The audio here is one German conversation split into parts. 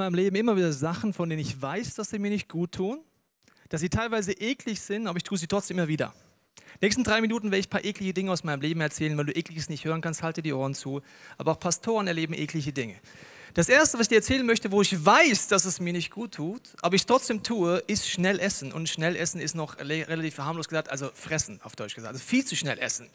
Meinem Leben immer wieder Sachen, von denen ich weiß, dass sie mir nicht gut tun, dass sie teilweise eklig sind, aber ich tue sie trotzdem immer wieder. Nächsten drei Minuten werde ich ein paar eklige Dinge aus meinem Leben erzählen. Wenn du ekliges nicht hören kannst, halte die Ohren zu. Aber auch Pastoren erleben eklige Dinge. Das erste, was ich dir erzählen möchte, wo ich weiß, dass es mir nicht gut tut, aber ich trotzdem tue, ist schnell essen. Und schnell essen ist noch relativ harmlos gesagt, also fressen, auf Deutsch gesagt. Also viel zu schnell essen.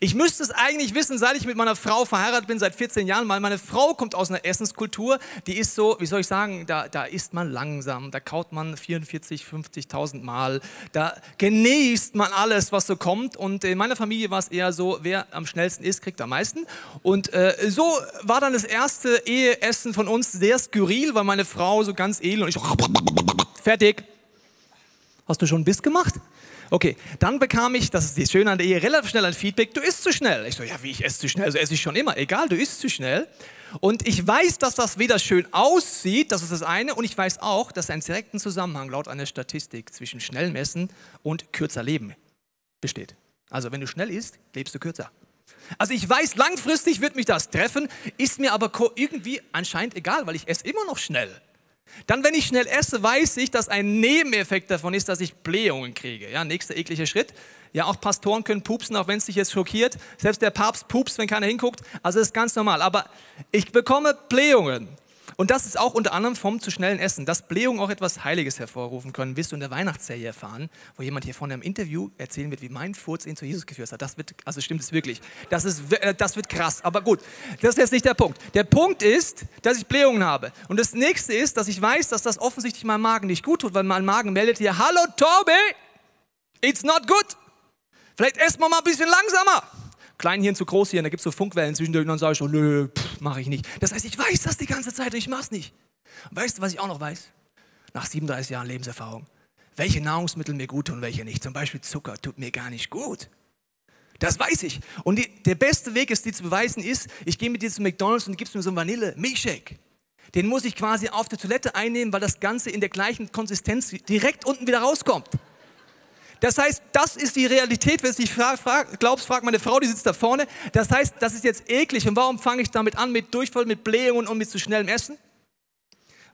Ich müsste es eigentlich wissen, seit ich mit meiner Frau verheiratet bin, seit 14 Jahren, weil meine Frau kommt aus einer Essenskultur, die ist so, wie soll ich sagen, da, da isst man langsam, da kaut man 44, 50.000 Mal, da genießt man alles, was so kommt. Und in meiner Familie war es eher so, wer am schnellsten isst, kriegt am meisten. Und äh, so war dann das erste Eheessen Essen von uns sehr skurril, weil meine Frau so ganz edel und ich fertig. Hast du schon Biss gemacht? Okay, dann bekam ich, das ist das Schöne an der Ehe, relativ schnell ein Feedback, du isst zu schnell. Ich so, ja, wie ich esse zu schnell? Also esse ich schon immer. Egal, du isst zu schnell. Und ich weiß, dass das weder schön aussieht, das ist das eine, und ich weiß auch, dass ein direkten Zusammenhang laut einer Statistik zwischen schnellem Essen und kürzer Leben besteht. Also wenn du schnell isst, lebst du kürzer. Also ich weiß, langfristig wird mich das treffen, ist mir aber irgendwie anscheinend egal, weil ich esse immer noch schnell. Dann, wenn ich schnell esse, weiß ich, dass ein Nebeneffekt davon ist, dass ich Blähungen kriege. Ja, nächster ekliger Schritt. Ja, auch Pastoren können pupsen, auch wenn es dich jetzt schockiert. Selbst der Papst pupst, wenn keiner hinguckt. Also das ist ganz normal. Aber ich bekomme Blähungen. Und das ist auch unter anderem vom zu schnellen Essen, dass Blähungen auch etwas Heiliges hervorrufen können, wirst du in der Weihnachtsserie erfahren, wo jemand hier vorne im Interview erzählen wird, wie mein Furz ihn zu Jesus geführt hat. Das wird, also stimmt es wirklich. Das, ist, äh, das wird krass. Aber gut, das ist jetzt nicht der Punkt. Der Punkt ist, dass ich Blähungen habe. Und das nächste ist, dass ich weiß, dass das offensichtlich meinem Magen nicht gut tut, weil mein Magen meldet hier, hallo Tobi, it's not good. Vielleicht essen wir mal ein bisschen langsamer. Kleinhirn zu Großhirn, da gibt es so Funkwellen zwischendurch und dann sage ich, oh, nö, mache ich nicht. Das heißt, ich weiß das die ganze Zeit und ich mache es nicht. Weißt du, was ich auch noch weiß? Nach 37 Jahren Lebenserfahrung. Welche Nahrungsmittel mir gut tun welche nicht. Zum Beispiel Zucker tut mir gar nicht gut. Das weiß ich. Und die, der beste Weg, es dir zu beweisen, ist, ich gehe mit dir zu McDonalds und gibst mir so einen Vanille-Milchshake. Den muss ich quasi auf der Toilette einnehmen, weil das Ganze in der gleichen Konsistenz direkt unten wieder rauskommt. Das heißt, das ist die Realität. Wenn du dich frag, glaubst, frag meine Frau, die sitzt da vorne. Das heißt, das ist jetzt eklig. Und warum fange ich damit an? Mit Durchfall, mit Blähungen und mit zu schnellem Essen?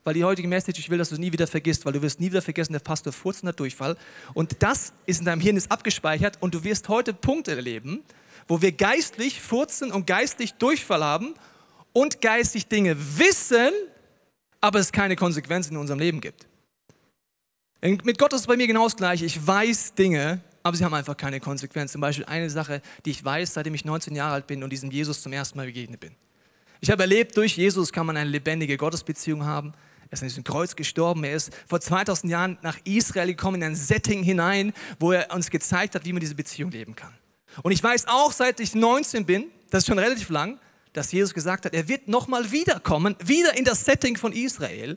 Weil die heutige Message, ich will, dass du es nie wieder vergisst, weil du wirst nie wieder vergessen, der Pastor furzt und Durchfall. Und das ist in deinem Hirn ist abgespeichert und du wirst heute Punkte erleben, wo wir geistlich furzen und geistlich Durchfall haben und geistlich Dinge wissen, aber es keine Konsequenzen in unserem Leben gibt. Mit Gott ist es bei mir genau das Gleiche. Ich weiß Dinge, aber sie haben einfach keine Konsequenzen. Zum Beispiel eine Sache, die ich weiß, seitdem ich 19 Jahre alt bin und diesem Jesus zum ersten Mal begegnet bin. Ich habe erlebt, durch Jesus kann man eine lebendige Gottesbeziehung haben. Er ist an diesem Kreuz gestorben. Er ist vor 2000 Jahren nach Israel gekommen, in ein Setting hinein, wo er uns gezeigt hat, wie man diese Beziehung leben kann. Und ich weiß auch, seit ich 19 bin, das ist schon relativ lang, dass Jesus gesagt hat, er wird nochmal wiederkommen, wieder in das Setting von Israel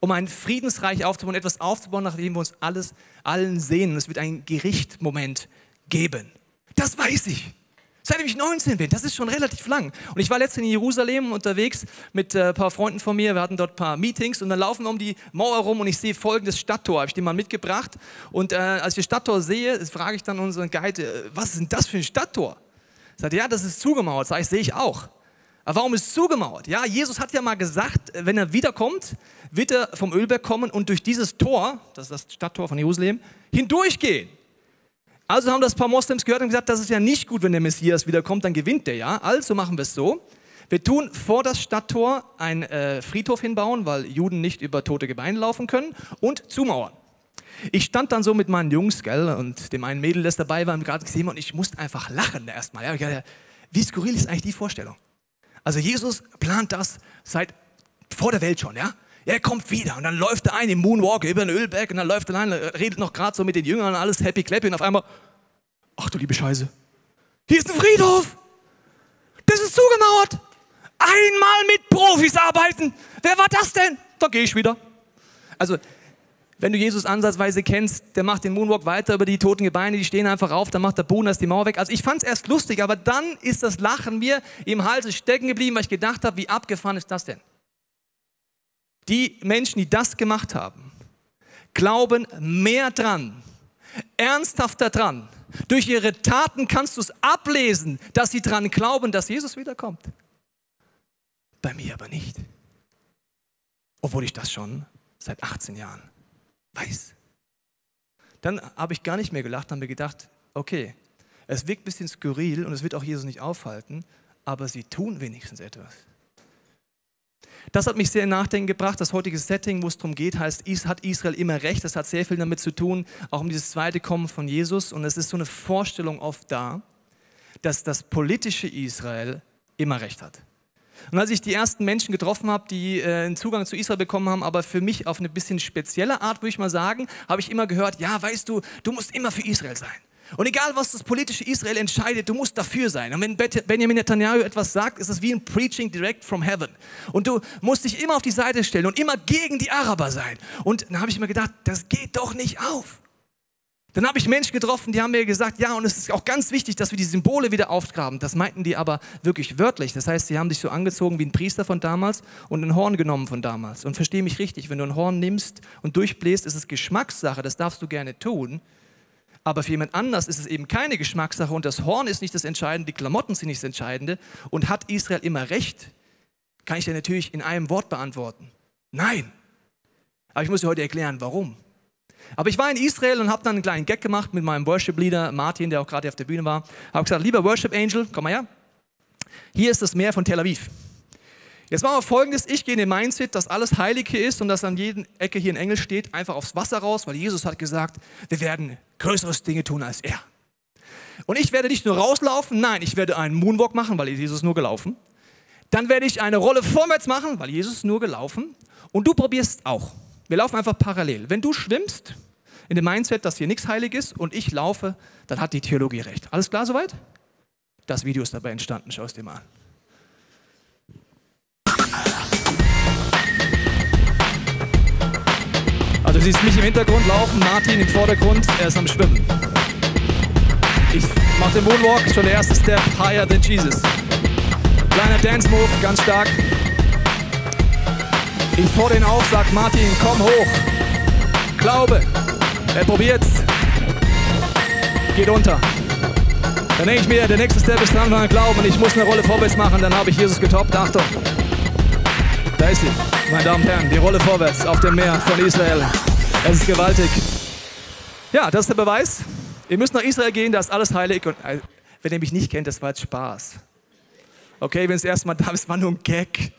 um ein Friedensreich aufzubauen, etwas aufzubauen, nachdem wir uns alles, allen sehen. Und es wird einen Gerichtmoment geben. Das weiß ich. Seitdem ich 19 bin, das ist schon relativ lang. Und ich war letztens in Jerusalem unterwegs mit äh, ein paar Freunden von mir. Wir hatten dort ein paar Meetings und dann laufen wir um die Mauer rum und ich sehe folgendes Stadttor. Habe ich dir mal mitgebracht. Und äh, als ich das Stadttor sehe, frage ich dann unseren Guide, äh, was ist denn das für ein Stadttor? Sagt ja, das ist zugemauert. Sag ich, sehe ich auch. Warum ist es zugemauert? Ja, Jesus hat ja mal gesagt, wenn er wiederkommt, wird er vom Ölberg kommen und durch dieses Tor, das ist das Stadttor von Jerusalem, hindurchgehen. Also haben das ein paar Moslems gehört und gesagt, das ist ja nicht gut, wenn der Messias wiederkommt, dann gewinnt der ja. Also machen wir es so. Wir tun vor das Stadttor einen äh, Friedhof hinbauen, weil Juden nicht über tote Gebeine laufen können und zumauern. Ich stand dann so mit meinen Jungs, gell, und dem einen Mädel, das dabei war, gerade gesehen und ich musste einfach lachen erstmal. Ja. Wie skurril ist eigentlich die Vorstellung? Also Jesus plant das seit vor der Welt schon, ja? Er kommt wieder und dann läuft er ein im Moonwalk über den Ölberg und dann läuft er ein, redet noch gerade so mit den Jüngern, alles happy clappy und auf einmal, ach du liebe Scheiße, hier ist ein Friedhof, das ist zugemauert, einmal mit Profis arbeiten, wer war das denn? Da gehe ich wieder. Also wenn du Jesus ansatzweise kennst, der macht den Moonwalk weiter über die toten Gebeine, die stehen einfach auf, dann macht der Bohnen die Mauer weg. Also ich fand es erst lustig, aber dann ist das Lachen mir im Hals stecken geblieben, weil ich gedacht habe, wie abgefahren ist das denn? Die Menschen, die das gemacht haben, glauben mehr dran, ernsthafter dran. Durch ihre Taten kannst du es ablesen, dass sie dran glauben, dass Jesus wiederkommt. Bei mir aber nicht. obwohl ich das schon seit 18 Jahren weiß. Dann habe ich gar nicht mehr gelacht, habe mir gedacht, okay, es wirkt ein bisschen skurril und es wird auch Jesus nicht aufhalten, aber sie tun wenigstens etwas. Das hat mich sehr in Nachdenken gebracht. Das heutige Setting, wo es darum geht, heißt, hat Israel immer recht. Das hat sehr viel damit zu tun, auch um dieses zweite Kommen von Jesus. Und es ist so eine Vorstellung oft da, dass das politische Israel immer recht hat. Und als ich die ersten Menschen getroffen habe, die äh, einen Zugang zu Israel bekommen haben, aber für mich auf eine bisschen spezielle Art, würde ich mal sagen, habe ich immer gehört, ja, weißt du, du musst immer für Israel sein. Und egal, was das politische Israel entscheidet, du musst dafür sein. Und wenn Benjamin Netanyahu etwas sagt, ist es wie ein Preaching direct from heaven. Und du musst dich immer auf die Seite stellen und immer gegen die Araber sein. Und dann habe ich mir gedacht, das geht doch nicht auf. Dann habe ich Menschen getroffen, die haben mir gesagt, ja, und es ist auch ganz wichtig, dass wir die Symbole wieder aufgraben. Das meinten die aber wirklich wörtlich. Das heißt, sie haben sich so angezogen wie ein Priester von damals und ein Horn genommen von damals. Und verstehe mich richtig, wenn du ein Horn nimmst und durchbläst, ist es Geschmackssache, das darfst du gerne tun. Aber für jemand anders ist es eben keine Geschmackssache und das Horn ist nicht das Entscheidende, die Klamotten sind nicht das Entscheidende. Und hat Israel immer recht? Kann ich dir natürlich in einem Wort beantworten. Nein. Aber ich muss dir heute erklären, warum. Aber ich war in Israel und habe dann einen kleinen Gag gemacht mit meinem Worship-Leader Martin, der auch gerade auf der Bühne war. Habe gesagt, lieber Worship-Angel, komm mal her. Hier ist das Meer von Tel Aviv. Jetzt machen wir folgendes, ich gehe in den Mindset, dass alles Heilige ist und dass an jeder Ecke hier ein Engel steht, einfach aufs Wasser raus, weil Jesus hat gesagt, wir werden größeres Dinge tun als er. Und ich werde nicht nur rauslaufen, nein, ich werde einen Moonwalk machen, weil Jesus nur gelaufen. Dann werde ich eine Rolle vorwärts machen, weil Jesus nur gelaufen. Und du probierst auch. Wir laufen einfach parallel. Wenn du schwimmst in dem Mindset, dass hier nichts heilig ist und ich laufe, dann hat die Theologie recht. Alles klar soweit? Das Video ist dabei entstanden, schau es dir mal an. Also du siehst mich im Hintergrund laufen, Martin im Vordergrund, er ist am Schwimmen. Ich mache den Moonwalk, schon der erste Step, higher than Jesus. Kleiner Dance Move, ganz stark. Ich vor den auf, sag Martin, komm hoch. Glaube. Er probiert's. Geht unter. Dann denke ich mir, der nächste Step ist dran, Glauben und ich muss eine Rolle vorwärts machen, dann habe ich Jesus getoppt. Achtung. Da ist sie, meine Damen und Herren, die Rolle vorwärts auf dem Meer von Israel. Es ist gewaltig. Ja, das ist der Beweis. Ihr müsst nach Israel gehen, da ist alles heilig. Und äh, wenn ihr mich nicht kennt, das war jetzt Spaß. Okay, wenn es erstmal da ist, war nur ein Gag.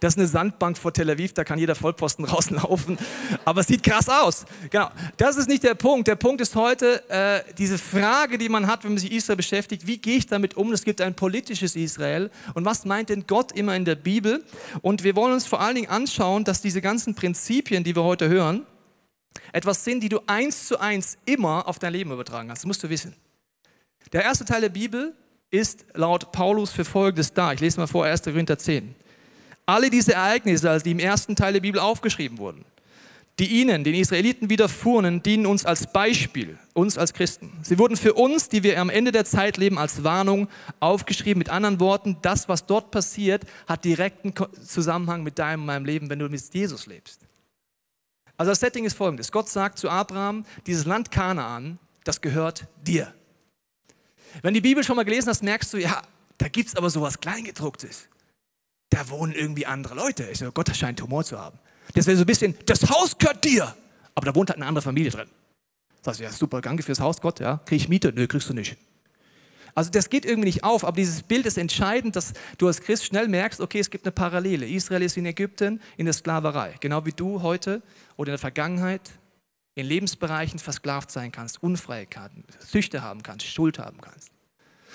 Das ist eine Sandbank vor Tel Aviv, da kann jeder Vollposten rauslaufen. Aber es sieht krass aus. Genau. Das ist nicht der Punkt. Der Punkt ist heute äh, diese Frage, die man hat, wenn man sich Israel beschäftigt. Wie gehe ich damit um? Es gibt ein politisches Israel. Und was meint denn Gott immer in der Bibel? Und wir wollen uns vor allen Dingen anschauen, dass diese ganzen Prinzipien, die wir heute hören, etwas sind, die du eins zu eins immer auf dein Leben übertragen kannst. Das musst du wissen. Der erste Teil der Bibel ist laut Paulus für Folgendes da. Ich lese mal vor, 1. Korinther 10. Alle diese Ereignisse, die im ersten Teil der Bibel aufgeschrieben wurden, die ihnen, den Israeliten widerfuhren, dienen uns als Beispiel, uns als Christen. Sie wurden für uns, die wir am Ende der Zeit leben, als Warnung aufgeschrieben. Mit anderen Worten, das, was dort passiert, hat direkten Zusammenhang mit deinem und meinem Leben, wenn du mit Jesus lebst. Also das Setting ist folgendes. Gott sagt zu Abraham, dieses Land Kanaan, das gehört dir. Wenn die Bibel schon mal gelesen hast, merkst du, ja, da gibt es aber sowas Kleingedrucktes da wohnen irgendwie andere Leute. Ich so, Gott scheint Humor zu haben. Das wäre so ein bisschen, das Haus gehört dir. Aber da wohnt halt eine andere Familie drin. Das heißt, ja, super, danke fürs Haus, Gott, ja. Krieg ich Miete? Nö, kriegst du nicht. Also das geht irgendwie nicht auf, aber dieses Bild ist entscheidend, dass du als Christ schnell merkst, okay, es gibt eine Parallele. Israel ist in Ägypten in der Sklaverei, genau wie du heute oder in der Vergangenheit in Lebensbereichen versklavt sein kannst, Unfreiheiten, Süchte haben kannst, Schuld haben kannst.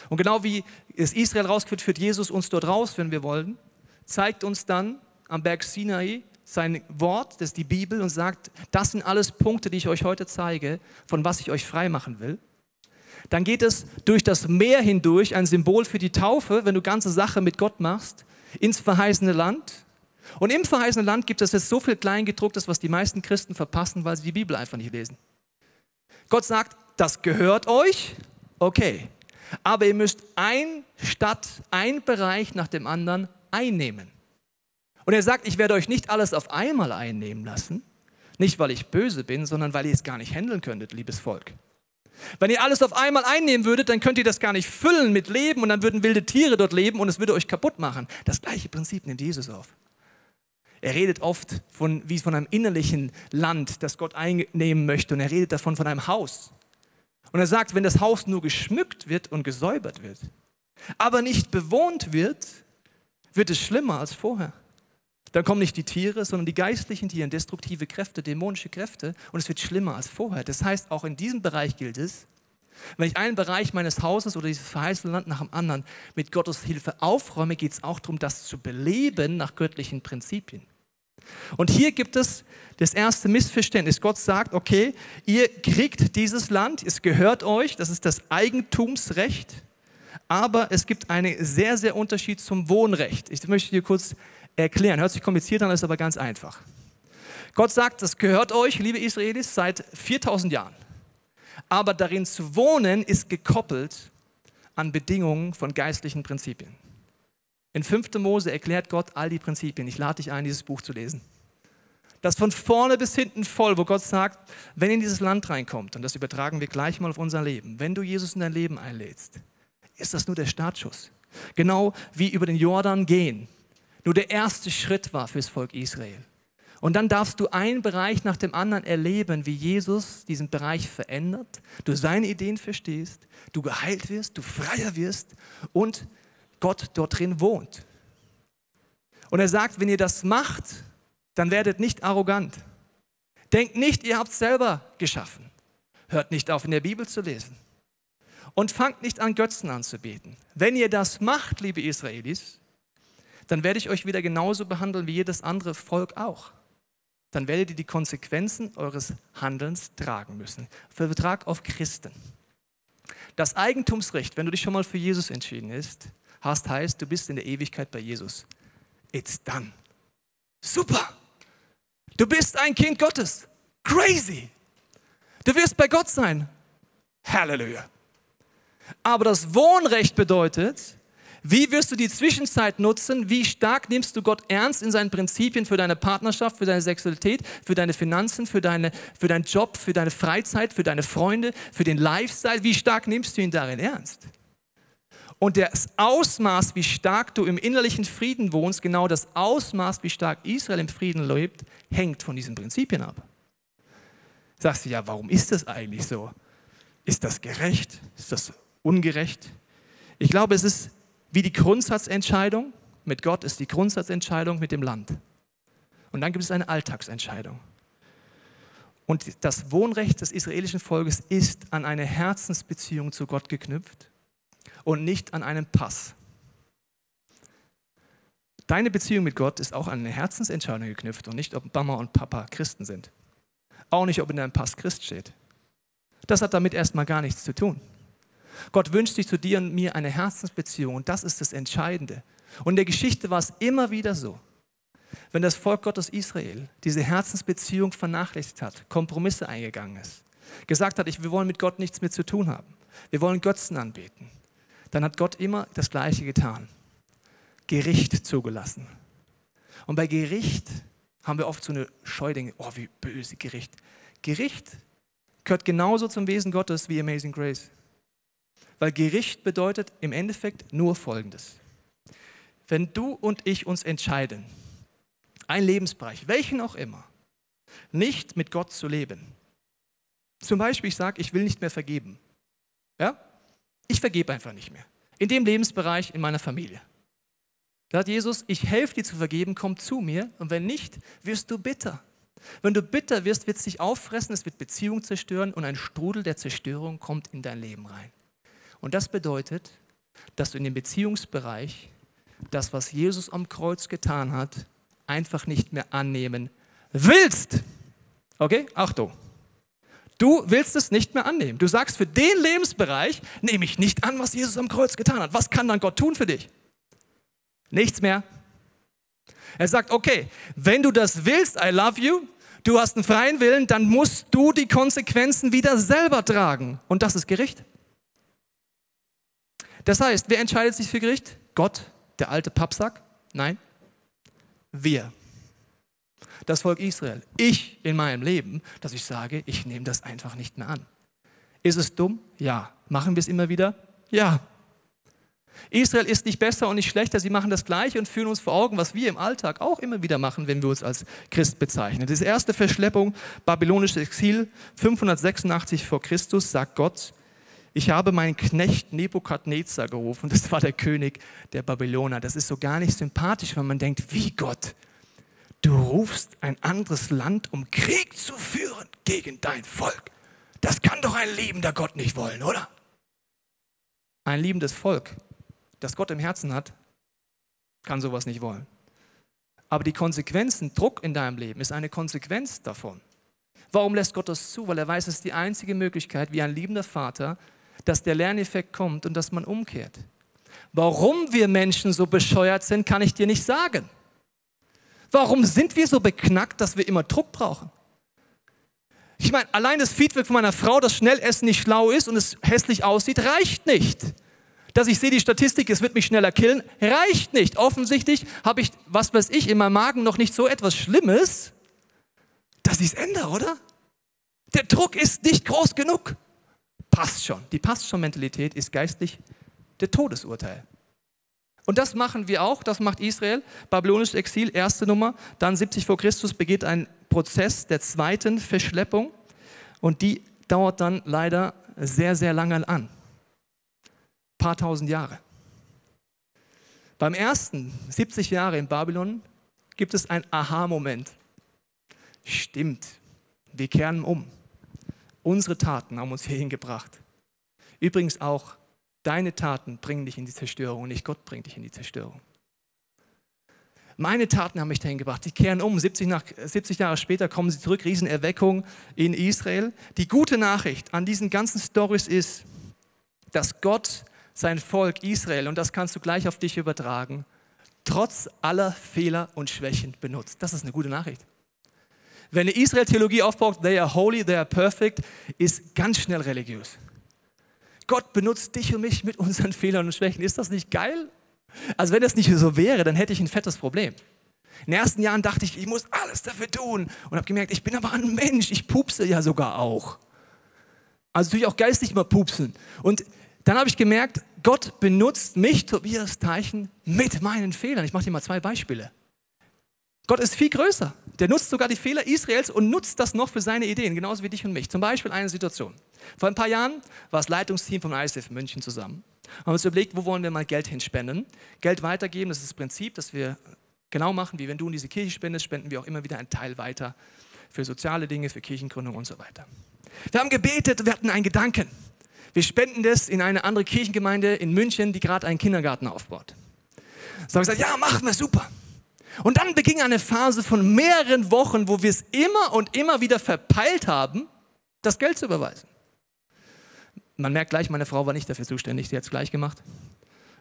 Und genau wie es Israel rausgeführt, führt Jesus uns dort raus, wenn wir wollen zeigt uns dann am Berg Sinai sein Wort, das ist die Bibel, und sagt, das sind alles Punkte, die ich euch heute zeige, von was ich euch frei machen will. Dann geht es durch das Meer hindurch, ein Symbol für die Taufe, wenn du ganze Sache mit Gott machst, ins verheißene Land. Und im verheißenen Land gibt es jetzt so viel Kleingedrucktes, was die meisten Christen verpassen, weil sie die Bibel einfach nicht lesen. Gott sagt, das gehört euch, okay. Aber ihr müsst ein Stadt, ein Bereich nach dem anderen einnehmen. Und er sagt, ich werde euch nicht alles auf einmal einnehmen lassen, nicht weil ich böse bin, sondern weil ihr es gar nicht handeln könntet, liebes Volk. Wenn ihr alles auf einmal einnehmen würdet, dann könnt ihr das gar nicht füllen mit Leben und dann würden wilde Tiere dort leben und es würde euch kaputt machen. Das gleiche Prinzip nimmt Jesus auf. Er redet oft von, wie von einem innerlichen Land, das Gott einnehmen möchte. Und er redet davon von einem Haus. Und er sagt, wenn das Haus nur geschmückt wird und gesäubert wird, aber nicht bewohnt wird, wird es schlimmer als vorher. Dann kommen nicht die Tiere, sondern die geistlichen Tiere, destruktive Kräfte, dämonische Kräfte und es wird schlimmer als vorher. Das heißt, auch in diesem Bereich gilt es, wenn ich einen Bereich meines Hauses oder dieses verheißene Land nach dem anderen mit Gottes Hilfe aufräume, geht es auch darum, das zu beleben nach göttlichen Prinzipien. Und hier gibt es das erste Missverständnis. Gott sagt, okay, ihr kriegt dieses Land, es gehört euch, das ist das Eigentumsrecht, aber es gibt einen sehr, sehr Unterschied zum Wohnrecht. Ich möchte dir kurz erklären. Hört sich kompliziert an, ist aber ganz einfach. Gott sagt, das gehört euch, liebe Israelis, seit 4000 Jahren. Aber darin zu wohnen ist gekoppelt an Bedingungen von geistlichen Prinzipien. In 5. Mose erklärt Gott all die Prinzipien. Ich lade dich ein, dieses Buch zu lesen. Das von vorne bis hinten voll, wo Gott sagt, wenn ihr in dieses Land reinkommt, und das übertragen wir gleich mal auf unser Leben, wenn du Jesus in dein Leben einlädst, ist das nur der Startschuss. Genau wie über den Jordan gehen nur der erste Schritt war fürs Volk Israel. Und dann darfst du einen Bereich nach dem anderen erleben, wie Jesus diesen Bereich verändert, du seine Ideen verstehst, du geheilt wirst, du freier wirst und Gott dort drin wohnt. Und er sagt, wenn ihr das macht, dann werdet nicht arrogant. Denkt nicht, ihr habt es selber geschaffen. Hört nicht auf, in der Bibel zu lesen. Und fangt nicht an, Götzen anzubeten. Wenn ihr das macht, liebe Israelis, dann werde ich euch wieder genauso behandeln wie jedes andere Volk auch. Dann werdet ihr die Konsequenzen eures Handelns tragen müssen. Vertrag auf Christen. Das Eigentumsrecht, wenn du dich schon mal für Jesus entschieden hast, heißt, du bist in der Ewigkeit bei Jesus. It's done. Super. Du bist ein Kind Gottes. Crazy. Du wirst bei Gott sein. Halleluja. Aber das Wohnrecht bedeutet, wie wirst du die Zwischenzeit nutzen? Wie stark nimmst du Gott ernst in seinen Prinzipien für deine Partnerschaft, für deine Sexualität, für deine Finanzen, für, deine, für deinen Job, für deine Freizeit, für deine Freunde, für den Lifestyle? Wie stark nimmst du ihn darin ernst? Und das Ausmaß, wie stark du im innerlichen Frieden wohnst, genau das Ausmaß, wie stark Israel im Frieden lebt, hängt von diesen Prinzipien ab. Sagst du, ja, warum ist das eigentlich so? Ist das gerecht? Ist das ungerecht? Ich glaube, es ist wie die Grundsatzentscheidung mit Gott ist die Grundsatzentscheidung mit dem Land. Und dann gibt es eine Alltagsentscheidung. Und das Wohnrecht des israelischen Volkes ist an eine Herzensbeziehung zu Gott geknüpft und nicht an einen Pass. Deine Beziehung mit Gott ist auch an eine Herzensentscheidung geknüpft und nicht, ob Mama und Papa Christen sind. Auch nicht, ob in deinem Pass Christ steht. Das hat damit erstmal gar nichts zu tun. Gott wünscht sich zu dir und mir eine Herzensbeziehung und das ist das Entscheidende. Und in der Geschichte war es immer wieder so. Wenn das Volk Gottes Israel diese Herzensbeziehung vernachlässigt hat, Kompromisse eingegangen ist, gesagt hat, wir wollen mit Gott nichts mehr zu tun haben, wir wollen Götzen anbeten, dann hat Gott immer das Gleiche getan. Gericht zugelassen. Und bei Gericht haben wir oft so eine Scheudinge, oh, wie böse Gericht. Gericht gehört genauso zum Wesen Gottes wie Amazing Grace. Weil Gericht bedeutet im Endeffekt nur Folgendes. Wenn du und ich uns entscheiden, einen Lebensbereich, welchen auch immer, nicht mit Gott zu leben. Zum Beispiel, ich sage, ich will nicht mehr vergeben. Ja? Ich vergebe einfach nicht mehr. In dem Lebensbereich in meiner Familie. Da sagt Jesus, ich helfe dir zu vergeben, komm zu mir. Und wenn nicht, wirst du bitter. Wenn du bitter wirst, wird es dich auffressen, es wird Beziehungen zerstören und ein Strudel der Zerstörung kommt in dein Leben rein. Und das bedeutet, dass du in dem Beziehungsbereich das, was Jesus am Kreuz getan hat, einfach nicht mehr annehmen willst. Okay? Achtung. Du willst es nicht mehr annehmen. Du sagst, für den Lebensbereich nehme ich nicht an, was Jesus am Kreuz getan hat. Was kann dann Gott tun für dich? Nichts mehr. Er sagt, okay, wenn du das willst, I love you, du hast einen freien Willen, dann musst du die Konsequenzen wieder selber tragen. Und das ist Gericht. Das heißt, wer entscheidet sich für Gericht? Gott, der alte Pappsack? Nein, wir. Das Volk Israel. Ich in meinem Leben, dass ich sage, ich nehme das einfach nicht mehr an. Ist es dumm? Ja. Machen wir es immer wieder? Ja. Israel ist nicht besser und nicht schlechter, sie machen das Gleiche und führen uns vor Augen, was wir im Alltag auch immer wieder machen, wenn wir uns als Christ bezeichnen. Das erste Verschleppung, babylonisches Exil, 586 vor Christus, sagt Gott, ich habe meinen Knecht Nebukadnezar gerufen, das war der König der Babyloner. Das ist so gar nicht sympathisch, wenn man denkt, wie Gott, du rufst ein anderes Land, um Krieg zu führen gegen dein Volk. Das kann doch ein liebender Gott nicht wollen, oder? Ein liebendes Volk, das Gott im Herzen hat, kann sowas nicht wollen. Aber die Konsequenzen, Druck in deinem Leben ist eine Konsequenz davon. Warum lässt Gott das zu? Weil er weiß, es ist die einzige Möglichkeit, wie ein liebender Vater dass der Lerneffekt kommt und dass man umkehrt. Warum wir Menschen so bescheuert sind, kann ich dir nicht sagen. Warum sind wir so beknackt, dass wir immer Druck brauchen? Ich meine, allein das Feedback von meiner Frau, dass Schnellessen nicht schlau ist und es hässlich aussieht, reicht nicht. Dass ich sehe, die Statistik, es wird mich schneller killen, reicht nicht. Offensichtlich habe ich, was weiß ich, in meinem Magen noch nicht so etwas Schlimmes, dass ich es ändere, oder? Der Druck ist nicht groß genug passt schon. Die passt schon Mentalität ist geistlich der Todesurteil. Und das machen wir auch, das macht Israel. Babylonisches Exil, erste Nummer. Dann 70 vor Christus begeht ein Prozess der zweiten Verschleppung. Und die dauert dann leider sehr, sehr lange an. Ein paar tausend Jahre. Beim ersten 70 Jahre in Babylon gibt es einen Aha-Moment. Stimmt, wir kehren um. Unsere Taten haben uns hierhin gebracht. Übrigens auch deine Taten bringen dich in die Zerstörung nicht Gott bringt dich in die Zerstörung. Meine Taten haben mich dahin gebracht. Sie kehren um. 70, nach, 70 Jahre später kommen sie zurück. Riesenerweckung in Israel. Die gute Nachricht an diesen ganzen Stories ist, dass Gott sein Volk Israel, und das kannst du gleich auf dich übertragen, trotz aller Fehler und Schwächen benutzt. Das ist eine gute Nachricht. Wenn eine Israel-Theologie aufbaut, they are holy, they are perfect, ist ganz schnell religiös. Gott benutzt dich und mich mit unseren Fehlern und Schwächen. Ist das nicht geil? Also wenn das nicht so wäre, dann hätte ich ein fettes Problem. In den ersten Jahren dachte ich, ich muss alles dafür tun und habe gemerkt, ich bin aber ein Mensch, ich pupse ja sogar auch. Also natürlich auch geistig mal pupsen. Und dann habe ich gemerkt, Gott benutzt mich, Tobias Teichen, mit meinen Fehlern. Ich mache dir mal zwei Beispiele. Gott ist viel größer. Der nutzt sogar die Fehler Israels und nutzt das noch für seine Ideen, genauso wie dich und mich. Zum Beispiel eine Situation. Vor ein paar Jahren war das Leitungsteam vom ISF München zusammen. Wir haben uns überlegt, wo wollen wir mal Geld hinspenden. Geld weitergeben, das ist das Prinzip, das wir genau machen, wie wenn du in diese Kirche spendest, spenden wir auch immer wieder einen Teil weiter für soziale Dinge, für Kirchengründung und so weiter. Wir haben gebetet wir hatten einen Gedanken. Wir spenden das in eine andere Kirchengemeinde in München, die gerade einen Kindergarten aufbaut. So haben wir gesagt, ja, machen wir, super. Und dann beging eine Phase von mehreren Wochen, wo wir es immer und immer wieder verpeilt haben, das Geld zu überweisen. Man merkt gleich, meine Frau war nicht dafür zuständig, sie hat es gleich gemacht.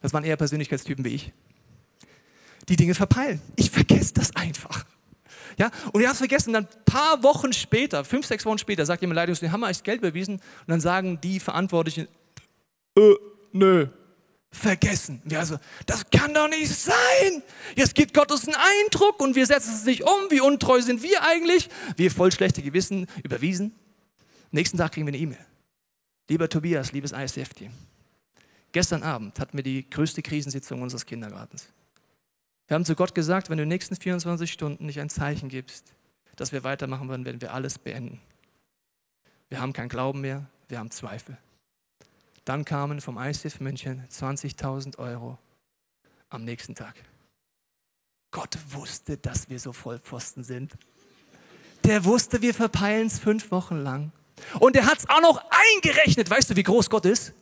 Das waren eher Persönlichkeitstypen wie ich. Die Dinge verpeilen. Ich vergesse das einfach. Ja, und ich habe es vergessen, dann ein paar Wochen später, fünf, sechs Wochen später, sagt jemand Leitungsdienst, haben wir euch Geld überwiesen? Und dann sagen die Verantwortlichen, äh, nö, vergessen. Wir also, das kann doch nicht sein. Jetzt gibt Gott uns einen Eindruck und wir setzen es nicht um. Wie untreu sind wir eigentlich? Wir voll schlechte Gewissen überwiesen. Nächsten Tag kriegen wir eine E-Mail. Lieber Tobias, liebes ISF-Team, gestern Abend hatten wir die größte Krisensitzung unseres Kindergartens. Wir haben zu Gott gesagt, wenn du in den nächsten 24 Stunden nicht ein Zeichen gibst, dass wir weitermachen würden, werden wir alles beenden. Wir haben keinen Glauben mehr, wir haben Zweifel. Dann kamen vom ICF München 20.000 Euro am nächsten Tag. Gott wusste, dass wir so Vollpfosten sind. Der wusste, wir verpeilen es fünf Wochen lang. Und er hat es auch noch eingerechnet. Weißt du, wie groß Gott ist?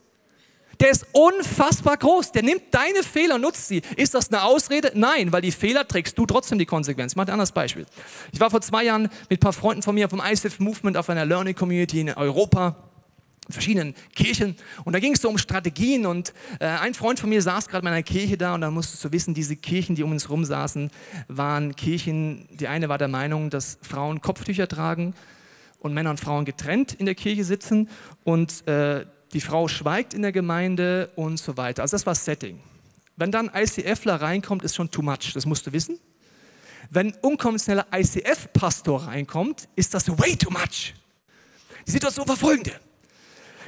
Der ist unfassbar groß. Der nimmt deine Fehler, nutzt sie. Ist das eine Ausrede? Nein, weil die Fehler trägst du trotzdem die Konsequenz. Ich mache ein anderes Beispiel. Ich war vor zwei Jahren mit ein paar Freunden von mir vom ICF Movement auf einer Learning Community in Europa verschiedenen Kirchen. Und da ging es so um Strategien. Und äh, ein Freund von mir saß gerade in einer Kirche da und da musstest du wissen, diese Kirchen, die um uns rum saßen, waren Kirchen, die eine war der Meinung, dass Frauen Kopftücher tragen und Männer und Frauen getrennt in der Kirche sitzen und äh, die Frau schweigt in der Gemeinde und so weiter. Also das war das Setting. Wenn dann ICFler reinkommt, ist schon too much, das musst du wissen. Wenn unkonventioneller ICF-Pastor reinkommt, ist das way too much. Die Situation war folgende.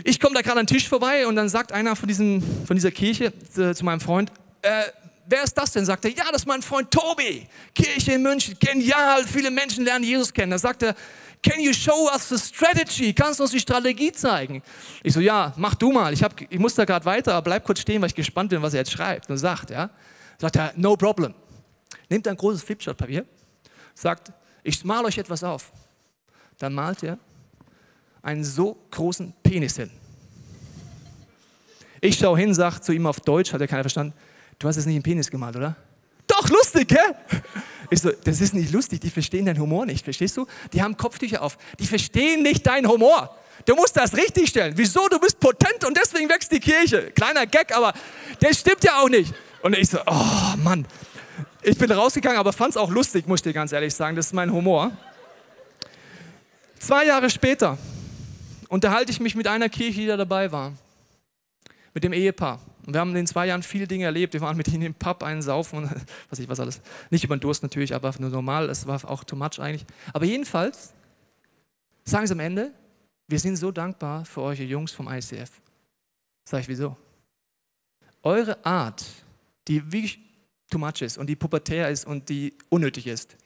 Ich komme da gerade an den Tisch vorbei und dann sagt einer von, diesem, von dieser Kirche zu, zu meinem Freund, äh, wer ist das denn? Sagt er, ja, das ist mein Freund Tobi, Kirche in München, genial, viele Menschen lernen Jesus kennen. Da sagt er, can you show us the strategy? Kannst du uns die Strategie zeigen? Ich so, ja, mach du mal. Ich, hab, ich muss da gerade weiter, aber bleib kurz stehen, weil ich gespannt bin, was er jetzt schreibt und sagt. Ja. Sagt er, no problem. Nimmt ein großes Flipchart-Papier, sagt, ich male euch etwas auf. Dann malt er einen so großen Penis hin. Ich schaue hin, sage zu ihm auf Deutsch, hat er keiner verstanden, du hast jetzt nicht einen Penis gemalt, oder? Doch, lustig, gell? Ich so, das ist nicht lustig, die verstehen deinen Humor nicht, verstehst du? Die haben Kopftücher auf, die verstehen nicht deinen Humor. Du musst das richtig stellen. Wieso? Du bist potent und deswegen wächst die Kirche. Kleiner Gag, aber der stimmt ja auch nicht. Und ich so, oh Mann. Ich bin rausgegangen, aber fand es auch lustig, muss ich dir ganz ehrlich sagen. Das ist mein Humor. Zwei Jahre später unterhalte ich mich mit einer Kirche, die da dabei war. Mit dem Ehepaar. Und wir haben in den zwei Jahren viele Dinge erlebt. Wir waren mit ihnen im Pub einen saufen und was ich was alles. Nicht über den Durst natürlich, aber nur normal. Es war auch too much eigentlich. Aber jedenfalls sagen sie am Ende, wir sind so dankbar für euch Jungs vom ICF. Sag ich, wieso? Eure Art, die wirklich too much ist und die pubertär ist und die unnötig ist,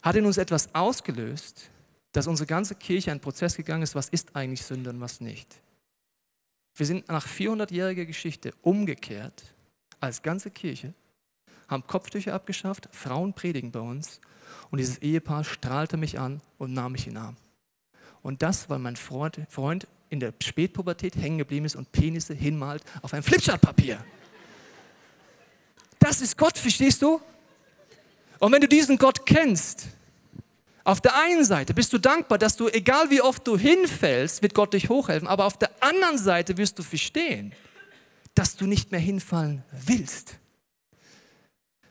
hat in uns etwas ausgelöst, dass unsere ganze Kirche ein Prozess gegangen ist, was ist eigentlich Sünde und was nicht. Wir sind nach 400-jähriger Geschichte umgekehrt als ganze Kirche, haben Kopftücher abgeschafft, Frauen predigen bei uns und dieses Ehepaar strahlte mich an und nahm mich in Arm. Und das, weil mein Freund, Freund in der Spätpubertät hängen geblieben ist und Penisse hinmalt auf ein Flipchartpapier. Das ist Gott, verstehst du? Und wenn du diesen Gott kennst, auf der einen Seite bist du dankbar, dass du, egal wie oft du hinfällst, wird Gott dich hochhelfen. Aber auf der anderen Seite wirst du verstehen, dass du nicht mehr hinfallen willst.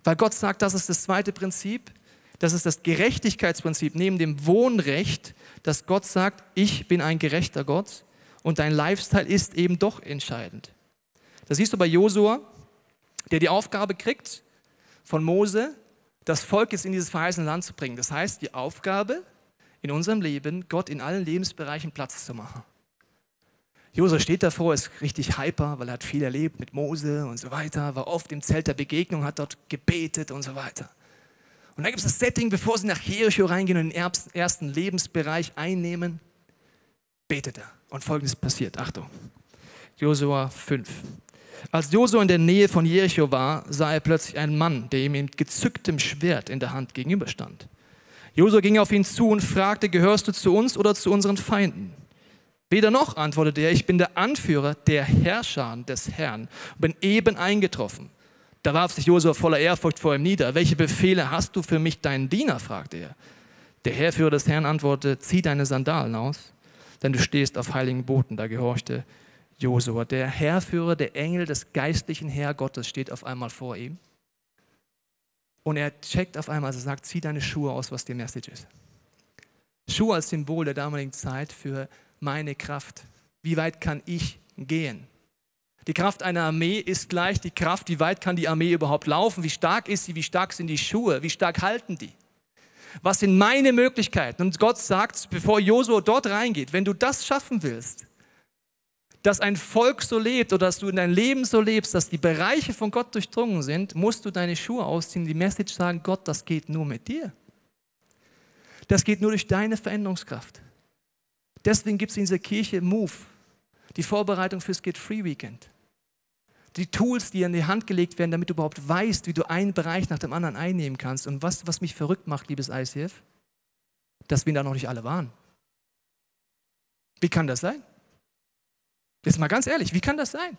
Weil Gott sagt, das ist das zweite Prinzip, das ist das Gerechtigkeitsprinzip neben dem Wohnrecht, dass Gott sagt, ich bin ein gerechter Gott und dein Lifestyle ist eben doch entscheidend. Das siehst du bei Josua, der die Aufgabe kriegt von Mose, das Volk jetzt in dieses verheißene Land zu bringen. Das heißt, die Aufgabe in unserem Leben, Gott in allen Lebensbereichen Platz zu machen. Josua steht davor, ist richtig hyper, weil er hat viel erlebt mit Mose und so weiter, war oft im Zelt der Begegnung, hat dort gebetet und so weiter. Und dann gibt es das Setting, bevor sie nach Jericho reingehen und den ersten Lebensbereich einnehmen, betet er. Und folgendes passiert. Achtung. Josua 5. Als Josua in der Nähe von Jericho war, sah er plötzlich einen Mann, der ihm mit gezücktem Schwert in der Hand gegenüberstand. Josua ging auf ihn zu und fragte, gehörst du zu uns oder zu unseren Feinden? Weder noch, antwortete er, ich bin der Anführer der Herrscher des Herrn und bin eben eingetroffen. Da warf sich Josua voller Ehrfurcht vor ihm nieder. Welche Befehle hast du für mich, deinen Diener? fragte er. Der Herrführer des Herrn antwortete, zieh deine Sandalen aus, denn du stehst auf heiligen Boden. Da gehorchte Josua. Der Herrführer, der Engel des geistlichen Herr Gottes steht auf einmal vor ihm. Und er checkt auf einmal, also sagt, zieh deine Schuhe aus, was die Message ist. Schuhe als Symbol der damaligen Zeit für meine Kraft. Wie weit kann ich gehen? Die Kraft einer Armee ist gleich die Kraft, wie weit kann die Armee überhaupt laufen, wie stark ist sie, wie stark sind die Schuhe, wie stark halten die. Was sind meine Möglichkeiten? Und Gott sagt, bevor Josua dort reingeht, wenn du das schaffen willst, dass ein Volk so lebt oder dass du in deinem Leben so lebst, dass die Bereiche von Gott durchdrungen sind, musst du deine Schuhe ausziehen, die Message sagen, Gott, das geht nur mit dir. Das geht nur durch deine Veränderungskraft. Deswegen gibt es in dieser Kirche Move, die Vorbereitung fürs Get Free Weekend. Die Tools, die in die Hand gelegt werden, damit du überhaupt weißt, wie du einen Bereich nach dem anderen einnehmen kannst. Und was, was mich verrückt macht, liebes ICF, dass wir da noch nicht alle waren. Wie kann das sein? Jetzt mal ganz ehrlich, wie kann das sein?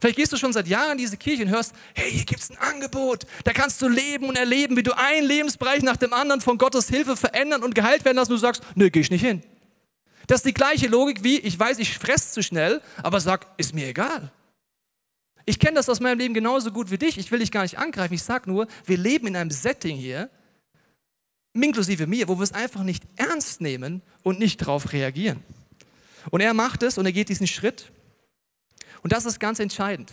Vielleicht gehst du schon seit Jahren in diese Kirche und hörst, hey, hier gibt es ein Angebot. Da kannst du leben und erleben, wie du einen Lebensbereich nach dem anderen von Gottes Hilfe verändern und geheilt werden lassen. Und du sagst, nö, geh ich nicht hin. Das ist die gleiche Logik wie, ich weiß, ich fress zu schnell, aber sag, ist mir egal. Ich kenne das aus meinem Leben genauso gut wie dich. Ich will dich gar nicht angreifen. Ich sage nur, wir leben in einem Setting hier, inklusive mir, wo wir es einfach nicht ernst nehmen und nicht darauf reagieren. Und er macht es und er geht diesen Schritt. Und das ist ganz entscheidend,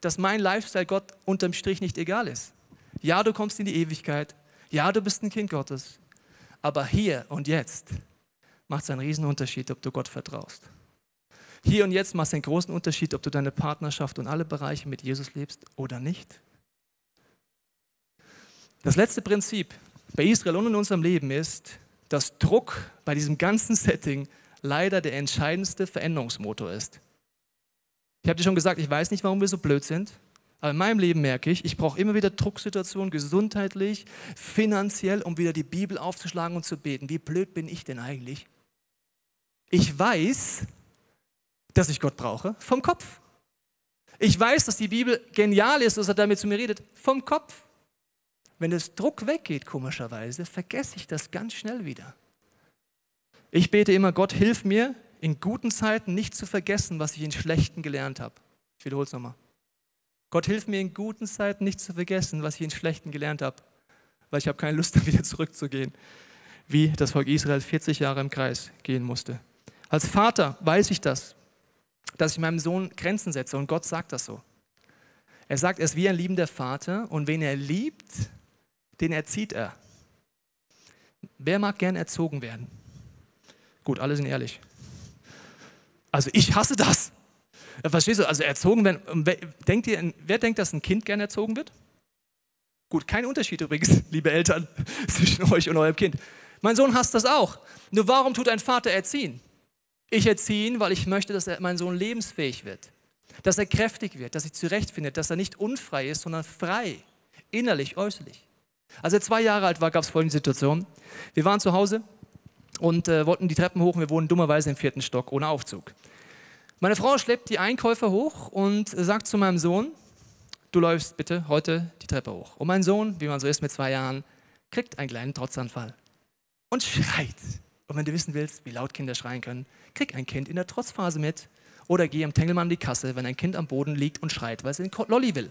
dass mein Lifestyle Gott unterm Strich nicht egal ist. Ja, du kommst in die Ewigkeit. Ja, du bist ein Kind Gottes. Aber hier und jetzt macht es einen riesen Unterschied, ob du Gott vertraust. Hier und jetzt machst du einen großen Unterschied, ob du deine Partnerschaft und alle Bereiche mit Jesus lebst oder nicht. Das letzte Prinzip bei Israel und in unserem Leben ist, dass Druck bei diesem ganzen Setting leider der entscheidendste Veränderungsmotor ist. Ich habe dir schon gesagt, ich weiß nicht, warum wir so blöd sind, aber in meinem Leben merke ich, ich brauche immer wieder Drucksituationen, gesundheitlich, finanziell, um wieder die Bibel aufzuschlagen und zu beten. Wie blöd bin ich denn eigentlich? Ich weiß, dass ich Gott brauche, vom Kopf. Ich weiß, dass die Bibel genial ist, dass er damit zu mir redet, vom Kopf. Wenn das Druck weggeht, komischerweise, vergesse ich das ganz schnell wieder. Ich bete immer, Gott, hilf mir, in guten Zeiten nicht zu vergessen, was ich in schlechten gelernt habe. Ich wiederhole es nochmal. Gott, hilf mir in guten Zeiten nicht zu vergessen, was ich in schlechten gelernt habe, weil ich habe keine Lust, wieder zurückzugehen, wie das Volk Israel 40 Jahre im Kreis gehen musste. Als Vater weiß ich das, dass ich meinem Sohn Grenzen setze und Gott sagt das so. Er sagt, er ist wie ein liebender Vater und wen er liebt, den erzieht er. Wer mag gern erzogen werden? Gut, alle sind ehrlich. Also ich hasse das. Verstehst du? Also erzogen werden. Denkt ihr, wer denkt, dass ein Kind gern erzogen wird? Gut, kein Unterschied übrigens, liebe Eltern, zwischen euch und eurem Kind. Mein Sohn hasst das auch. Nur warum tut ein Vater erziehen? Ich erziehe ihn, weil ich möchte, dass er, mein Sohn lebensfähig wird, dass er kräftig wird, dass sich zurechtfindet, dass er nicht unfrei ist, sondern frei, innerlich, äußerlich. Als er zwei Jahre alt war, gab es folgende Situation. Wir waren zu Hause und äh, wollten die Treppen hoch. Wir wohnen dummerweise im vierten Stock ohne Aufzug. Meine Frau schleppt die Einkäufer hoch und sagt zu meinem Sohn, du läufst bitte heute die Treppe hoch. Und mein Sohn, wie man so ist mit zwei Jahren, kriegt einen kleinen Trotzanfall und schreit. Und wenn du wissen willst, wie laut Kinder schreien können, krieg ein Kind in der Trotzphase mit oder geh am Tengelmann die Kasse, wenn ein Kind am Boden liegt und schreit, weil es den Lolli will.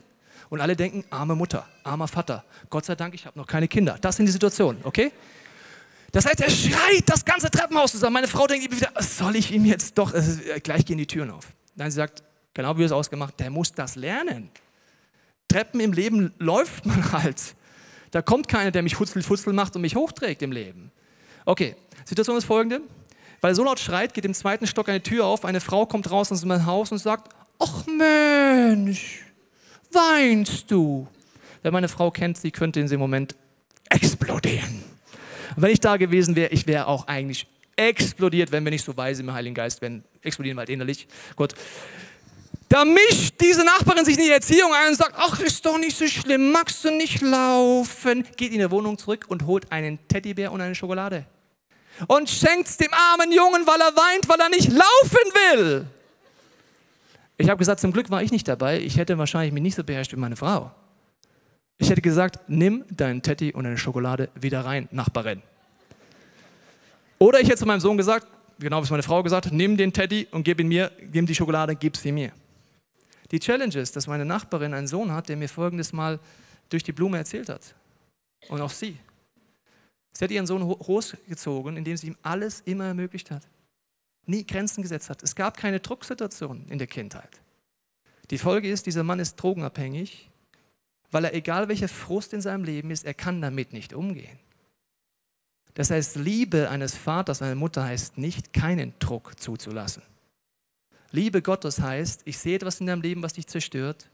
Und alle denken, arme Mutter, armer Vater. Gott sei Dank, ich habe noch keine Kinder. Das sind die Situationen, okay? Das heißt, er schreit das ganze Treppenhaus zusammen. Meine Frau denkt wieder, soll ich ihm jetzt doch, äh, gleich gehen die Türen auf. Nein, sie sagt, genau wie es ausgemacht, der muss das lernen. Treppen im Leben läuft man halt. Da kommt keiner, der mich futzel macht und mich hochträgt im Leben. Okay, Situation ist folgende. Weil er so laut schreit, geht im zweiten Stock eine Tür auf, eine Frau kommt raus aus meinem Haus und sagt, ach Mensch, weinst du? Wer meine Frau kennt, sie könnte in diesem Moment explodieren. Und wenn ich da gewesen wäre, ich wäre auch eigentlich explodiert, wenn wir nicht so weise im Heiligen Geist wären. Explodieren wir halt innerlich. Gut. Da mischt diese Nachbarin sich in die Erziehung ein und sagt, ach, ist doch nicht so schlimm, magst du nicht laufen? Geht in die Wohnung zurück und holt einen Teddybär und eine Schokolade. Und schenkt es dem armen Jungen, weil er weint, weil er nicht laufen will. Ich habe gesagt, zum Glück war ich nicht dabei. Ich hätte wahrscheinlich mich nicht so beherrscht wie meine Frau. Ich hätte gesagt, nimm deinen Teddy und deine Schokolade wieder rein, Nachbarin. Oder ich hätte zu meinem Sohn gesagt, genau wie es meine Frau gesagt hat, nimm den Teddy und gib ihn mir, gib die Schokolade, gib sie mir. Die Challenge ist, dass meine Nachbarin einen Sohn hat, der mir folgendes Mal durch die Blume erzählt hat. Und auch sie. Sie hat ihren Sohn großgezogen, indem sie ihm alles immer ermöglicht hat. Nie Grenzen gesetzt hat. Es gab keine Drucksituation in der Kindheit. Die Folge ist, dieser Mann ist drogenabhängig weil er, egal welcher Frust in seinem Leben ist, er kann damit nicht umgehen. Das heißt, Liebe eines Vaters, einer Mutter heißt nicht, keinen Druck zuzulassen. Liebe Gottes heißt, ich sehe etwas in deinem Leben, was dich zerstört.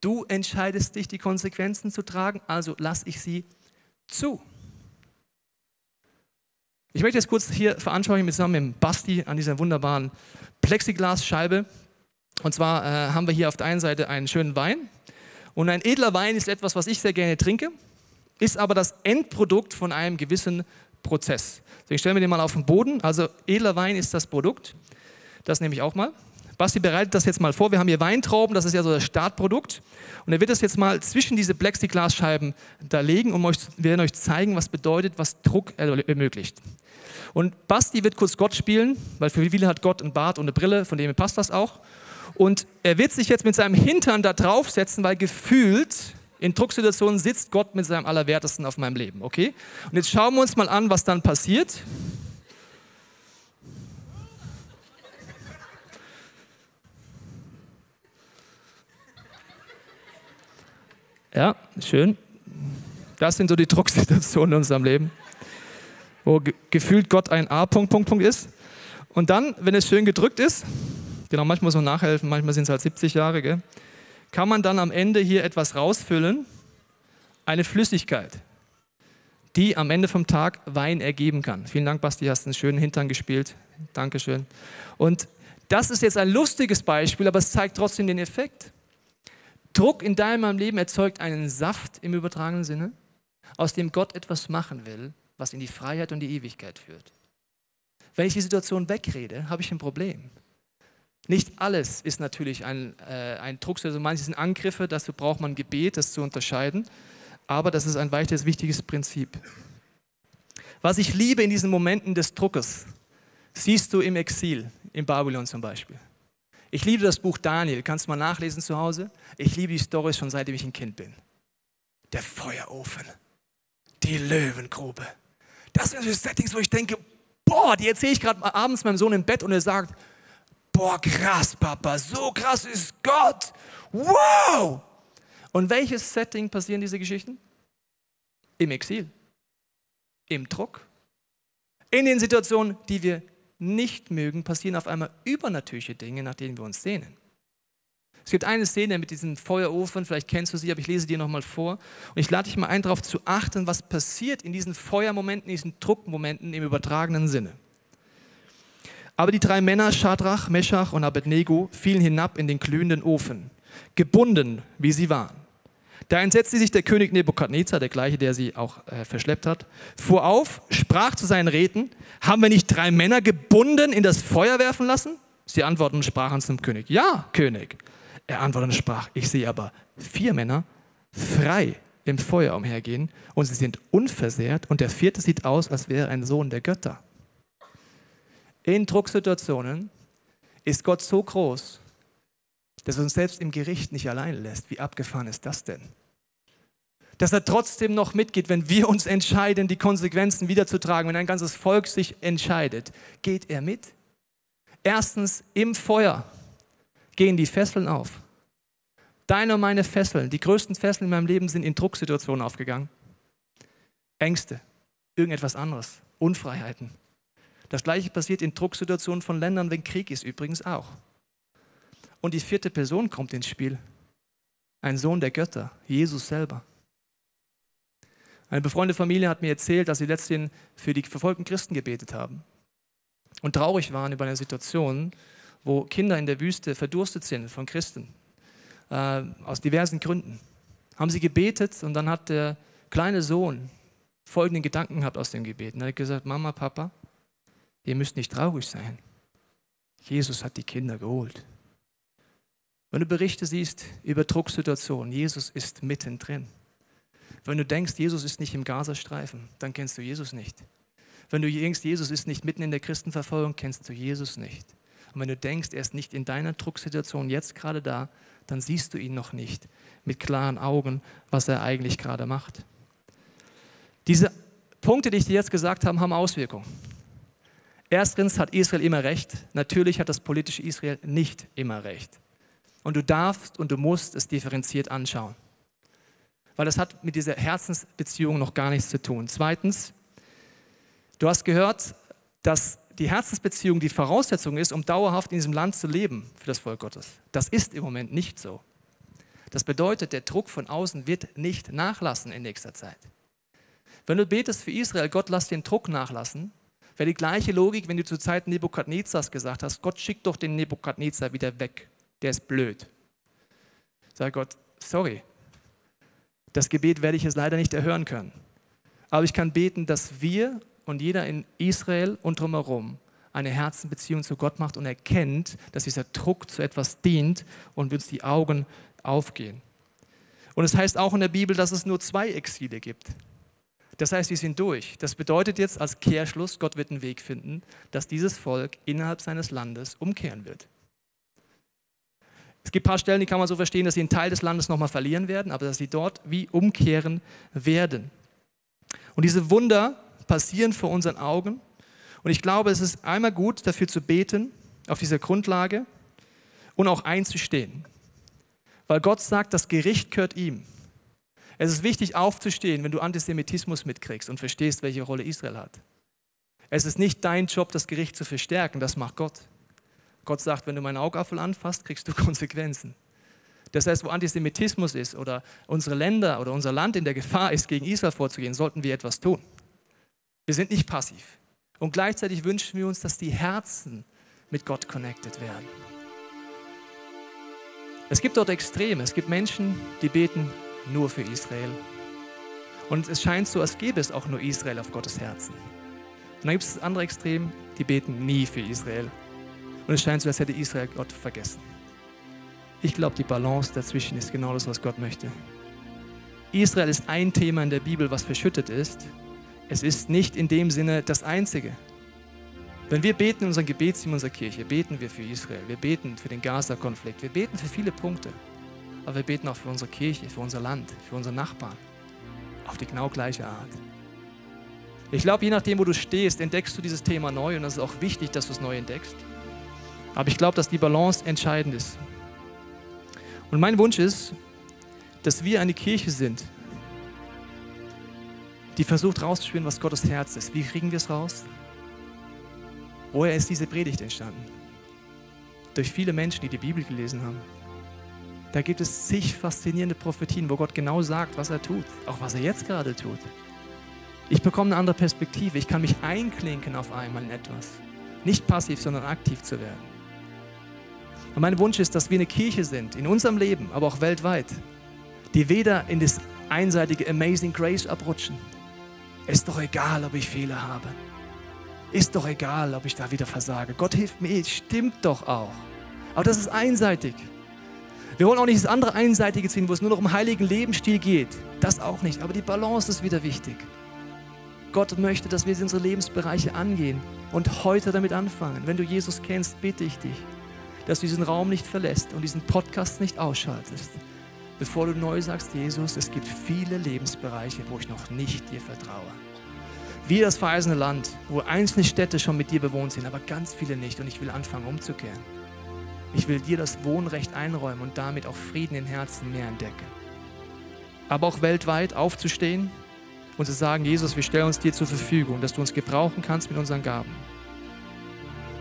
Du entscheidest dich, die Konsequenzen zu tragen, also lass ich sie zu. Ich möchte jetzt kurz hier veranschaulichen zusammen mit Basti an dieser wunderbaren Plexiglasscheibe. Und zwar äh, haben wir hier auf der einen Seite einen schönen Wein, und ein edler Wein ist etwas, was ich sehr gerne trinke, ist aber das Endprodukt von einem gewissen Prozess. Deswegen stellen wir den mal auf den Boden. Also edler Wein ist das Produkt. Das nehme ich auch mal. Basti bereitet das jetzt mal vor. Wir haben hier Weintrauben, das ist ja so das Startprodukt. Und er wird das jetzt mal zwischen diese Plexiglasscheiben da legen und wir werden euch zeigen, was bedeutet, was Druck ermöglicht. Und Basti wird kurz Gott spielen, weil für viele hat Gott einen Bart und eine Brille, von dem passt das auch. Und er wird sich jetzt mit seinem Hintern da draufsetzen, weil gefühlt in Drucksituationen sitzt Gott mit seinem Allerwertesten auf meinem Leben, okay? Und jetzt schauen wir uns mal an, was dann passiert. Ja, schön. Das sind so die Drucksituationen in unserem Leben, wo ge gefühlt Gott ein A. Punkt, Punkt, Punkt ist. Und dann, wenn es schön gedrückt ist, genau, manchmal muss man nachhelfen, manchmal sind es halt 70 Jahre, gell? kann man dann am Ende hier etwas rausfüllen, eine Flüssigkeit, die am Ende vom Tag Wein ergeben kann. Vielen Dank, Basti, hast einen schönen Hintern gespielt. Dankeschön. Und das ist jetzt ein lustiges Beispiel, aber es zeigt trotzdem den Effekt. Druck in deinem Leben erzeugt einen Saft im übertragenen Sinne, aus dem Gott etwas machen will, was in die Freiheit und die Ewigkeit führt. Wenn ich die Situation wegrede, habe ich ein Problem. Nicht alles ist natürlich ein, äh, ein Druck, also manche sind Angriffe, dazu braucht man Gebet, das zu unterscheiden. Aber das ist ein weiteres wichtiges Prinzip. Was ich liebe in diesen Momenten des Druckes, siehst du im Exil, in Babylon zum Beispiel. Ich liebe das Buch Daniel, kannst du mal nachlesen zu Hause. Ich liebe die Story schon seitdem ich ein Kind bin. Der Feuerofen, die Löwengrube. Das sind so Settings, wo ich denke, boah, die erzähle ich gerade abends meinem Sohn im Bett und er sagt, boah, krass, Papa, so krass ist Gott. Wow! Und welches Setting passieren diese Geschichten? Im Exil, im Druck, in den Situationen, die wir nicht mögen, passieren auf einmal übernatürliche Dinge, nach denen wir uns sehnen. Es gibt eine Szene mit diesem Feuerofen, vielleicht kennst du sie, aber ich lese dir nochmal vor. Und ich lade dich mal ein, darauf zu achten, was passiert in diesen Feuermomenten, in diesen Druckmomenten im übertragenen Sinne. Aber die drei Männer, Schadrach, Meschach und Abednego, fielen hinab in den glühenden Ofen, gebunden, wie sie waren. Da entsetzte sich der König Nebukadnezar, der gleiche, der sie auch äh, verschleppt hat, fuhr auf, sprach zu seinen Räten, haben wir nicht drei Männer gebunden in das Feuer werfen lassen? Sie antworteten und sprachen zum König, ja, König. Er antwortete und sprach, ich sehe aber vier Männer frei im Feuer umhergehen und sie sind unversehrt und der vierte sieht aus, als wäre ein Sohn der Götter. In Drucksituationen ist Gott so groß, dass er uns selbst im Gericht nicht allein lässt. Wie abgefahren ist das denn? Dass er trotzdem noch mitgeht, wenn wir uns entscheiden, die Konsequenzen wiederzutragen, wenn ein ganzes Volk sich entscheidet, geht er mit. Erstens, im Feuer gehen die Fesseln auf. Deine und meine Fesseln, die größten Fesseln in meinem Leben sind in Drucksituationen aufgegangen. Ängste, irgendetwas anderes, Unfreiheiten. Das gleiche passiert in Drucksituationen von Ländern, wenn Krieg ist, übrigens auch. Und die vierte Person kommt ins Spiel. Ein Sohn der Götter, Jesus selber. Eine befreundete Familie hat mir erzählt, dass sie letztens für die verfolgten Christen gebetet haben und traurig waren über eine Situation, wo Kinder in der Wüste verdurstet sind von Christen, äh, aus diversen Gründen. Haben sie gebetet und dann hat der kleine Sohn folgenden Gedanken gehabt aus dem Gebet. Er hat gesagt, Mama, Papa, ihr müsst nicht traurig sein. Jesus hat die Kinder geholt. Wenn du Berichte siehst über Drucksituationen, Jesus ist mittendrin. Wenn du denkst, Jesus ist nicht im Gazastreifen, dann kennst du Jesus nicht. Wenn du denkst, Jesus ist nicht mitten in der Christenverfolgung, kennst du Jesus nicht. Und wenn du denkst, er ist nicht in deiner Drucksituation jetzt gerade da, dann siehst du ihn noch nicht mit klaren Augen, was er eigentlich gerade macht. Diese Punkte, die ich dir jetzt gesagt habe, haben Auswirkungen. Erstens hat Israel immer recht. Natürlich hat das politische Israel nicht immer recht. Und du darfst und du musst es differenziert anschauen. Weil das hat mit dieser Herzensbeziehung noch gar nichts zu tun. Zweitens, du hast gehört, dass die Herzensbeziehung die Voraussetzung ist, um dauerhaft in diesem Land zu leben für das Volk Gottes. Das ist im Moment nicht so. Das bedeutet, der Druck von außen wird nicht nachlassen in nächster Zeit. Wenn du betest für Israel, Gott lass den Druck nachlassen, wäre die gleiche Logik, wenn du zur Zeit Nebukadnezars gesagt hast, Gott schickt doch den Nebukadnezar wieder weg der ist blöd. Sag Gott, sorry, das Gebet werde ich jetzt leider nicht erhören können. Aber ich kann beten, dass wir und jeder in Israel und drumherum eine Herzenbeziehung zu Gott macht und erkennt, dass dieser Druck zu etwas dient und uns die Augen aufgehen. Und es heißt auch in der Bibel, dass es nur zwei Exile gibt. Das heißt, wir sind durch. Das bedeutet jetzt als Kehrschluss, Gott wird einen Weg finden, dass dieses Volk innerhalb seines Landes umkehren wird. Es gibt ein paar Stellen, die kann man so verstehen, dass sie einen Teil des Landes nochmal verlieren werden, aber dass sie dort wie umkehren werden. Und diese Wunder passieren vor unseren Augen. Und ich glaube, es ist einmal gut, dafür zu beten, auf dieser Grundlage und auch einzustehen. Weil Gott sagt, das Gericht gehört ihm. Es ist wichtig aufzustehen, wenn du Antisemitismus mitkriegst und verstehst, welche Rolle Israel hat. Es ist nicht dein Job, das Gericht zu verstärken, das macht Gott. Gott sagt, wenn du meinen Augapfel anfasst, kriegst du Konsequenzen. Das heißt, wo Antisemitismus ist oder unsere Länder oder unser Land in der Gefahr ist, gegen Israel vorzugehen, sollten wir etwas tun. Wir sind nicht passiv. Und gleichzeitig wünschen wir uns, dass die Herzen mit Gott connected werden. Es gibt dort Extreme. Es gibt Menschen, die beten nur für Israel. Und es scheint so, als gäbe es auch nur Israel auf Gottes Herzen. Und dann gibt es das andere Extrem, die beten nie für Israel. Und es scheint so, als hätte Israel Gott vergessen. Ich glaube, die Balance dazwischen ist genau das, was Gott möchte. Israel ist ein Thema in der Bibel, was verschüttet ist. Es ist nicht in dem Sinne das einzige. Wenn wir beten in unserem Gebetsteam unserer Kirche, beten wir für Israel, wir beten für den Gaza-Konflikt, wir beten für viele Punkte. Aber wir beten auch für unsere Kirche, für unser Land, für unsere Nachbarn. Auf die genau gleiche Art. Ich glaube, je nachdem, wo du stehst, entdeckst du dieses Thema neu und es ist auch wichtig, dass du es neu entdeckst. Aber ich glaube, dass die Balance entscheidend ist. Und mein Wunsch ist, dass wir eine Kirche sind, die versucht rauszuspüren, was Gottes Herz ist. Wie kriegen wir es raus? Woher ist diese Predigt entstanden? Durch viele Menschen, die die Bibel gelesen haben. Da gibt es zig faszinierende Prophetien, wo Gott genau sagt, was er tut, auch was er jetzt gerade tut. Ich bekomme eine andere Perspektive. Ich kann mich einklinken auf einmal in etwas. Nicht passiv, sondern aktiv zu werden. Und mein Wunsch ist, dass wir eine Kirche sind, in unserem Leben, aber auch weltweit, die weder in das einseitige Amazing Grace abrutschen. Ist doch egal, ob ich Fehler habe. Ist doch egal, ob ich da wieder versage. Gott hilft mir, stimmt doch auch. Aber das ist einseitig. Wir wollen auch nicht das andere Einseitige ziehen, wo es nur noch um heiligen Lebensstil geht. Das auch nicht. Aber die Balance ist wieder wichtig. Gott möchte, dass wir unsere Lebensbereiche angehen und heute damit anfangen. Wenn du Jesus kennst, bitte ich dich, dass du diesen Raum nicht verlässt und diesen Podcast nicht ausschaltest, bevor du neu sagst, Jesus, es gibt viele Lebensbereiche, wo ich noch nicht dir vertraue. Wie das verheißene Land, wo einzelne Städte schon mit dir bewohnt sind, aber ganz viele nicht und ich will anfangen umzukehren. Ich will dir das Wohnrecht einräumen und damit auch Frieden im Herzen mehr entdecken. Aber auch weltweit aufzustehen und zu sagen, Jesus, wir stellen uns dir zur Verfügung, dass du uns gebrauchen kannst mit unseren Gaben.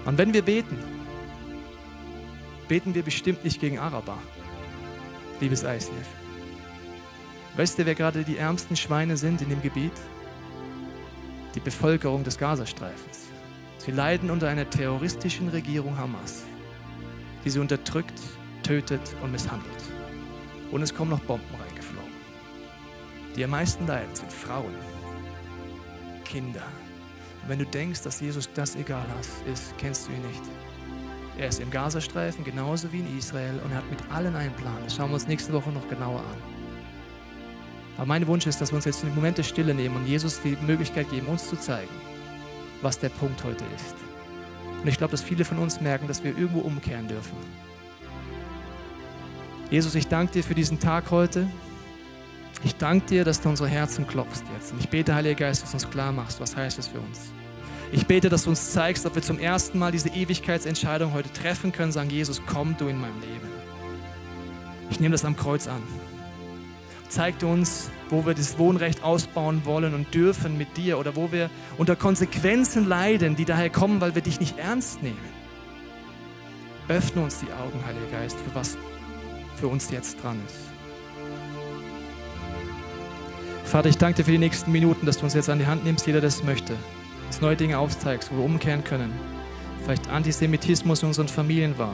Und wenn wir beten, beten wir bestimmt nicht gegen Araber, liebes ICF. Weißt du, wer gerade die ärmsten Schweine sind in dem Gebiet? Die Bevölkerung des Gazastreifens. Sie leiden unter einer terroristischen Regierung Hamas, die sie unterdrückt, tötet und misshandelt. Und es kommen noch Bomben reingeflogen. Die am meisten leiden sind Frauen, Kinder. Und wenn du denkst, dass Jesus das egal ist, kennst du ihn nicht. Er ist im Gazastreifen genauso wie in Israel und er hat mit allen einen Plan. Das schauen wir uns nächste Woche noch genauer an. Aber mein Wunsch ist, dass wir uns jetzt einen Moment der Stille nehmen und Jesus die Möglichkeit geben, uns zu zeigen, was der Punkt heute ist. Und ich glaube, dass viele von uns merken, dass wir irgendwo umkehren dürfen. Jesus, ich danke dir für diesen Tag heute. Ich danke dir, dass du unsere Herzen klopfst jetzt. Und ich bete, Heiliger Geist, dass du uns klar machst, was heißt das für uns. Ich bete, dass du uns zeigst, ob wir zum ersten Mal diese Ewigkeitsentscheidung heute treffen können, sagen, Jesus, komm du in mein Leben. Ich nehme das am Kreuz an. Zeig uns, wo wir das Wohnrecht ausbauen wollen und dürfen mit dir oder wo wir unter Konsequenzen leiden, die daher kommen, weil wir dich nicht ernst nehmen. Öffne uns die Augen, Heiliger Geist, für was für uns jetzt dran ist. Vater, ich danke dir für die nächsten Minuten, dass du uns jetzt an die Hand nimmst, jeder das möchte uns neue Dinge aufzeigst, wo wir umkehren können. Vielleicht Antisemitismus in unseren Familien war.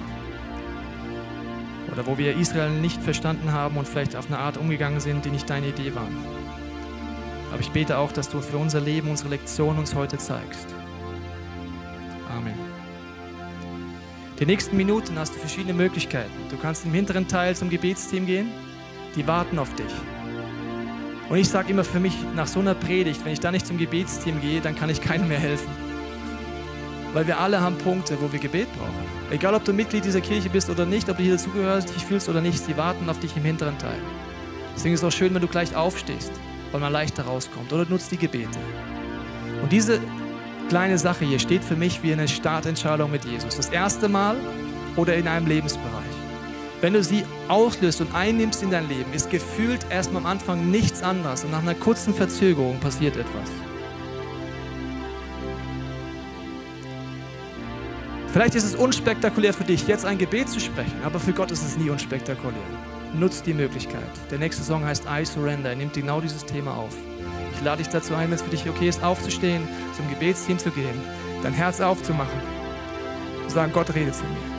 Oder wo wir Israel nicht verstanden haben und vielleicht auf eine Art umgegangen sind, die nicht deine Idee war. Aber ich bete auch, dass du für unser Leben, unsere Lektion uns heute zeigst. Amen. Die nächsten Minuten hast du verschiedene Möglichkeiten. Du kannst im hinteren Teil zum Gebetsteam gehen. Die warten auf dich. Und ich sage immer für mich, nach so einer Predigt, wenn ich da nicht zum Gebetsteam gehe, dann kann ich keinem mehr helfen. Weil wir alle haben Punkte, wo wir Gebet brauchen. Egal, ob du Mitglied dieser Kirche bist oder nicht, ob du hier dazugehörst, dich fühlst oder nicht, sie warten auf dich im hinteren Teil. Deswegen ist es auch schön, wenn du gleich aufstehst, weil man leichter rauskommt. Oder nutzt die Gebete. Und diese kleine Sache hier steht für mich wie eine Startentscheidung mit Jesus. Das erste Mal oder in einem Lebensbereich. Wenn du sie auslöst und einnimmst in dein Leben, ist gefühlt erstmal am Anfang nichts anderes und nach einer kurzen Verzögerung passiert etwas. Vielleicht ist es unspektakulär für dich, jetzt ein Gebet zu sprechen, aber für Gott ist es nie unspektakulär. Nutzt die Möglichkeit. Der nächste Song heißt I Surrender. Er nimmt genau dieses Thema auf. Ich lade dich dazu ein, wenn es für dich okay ist, aufzustehen, zum Gebetsteam zu gehen, dein Herz aufzumachen und sagen, Gott redet zu mir.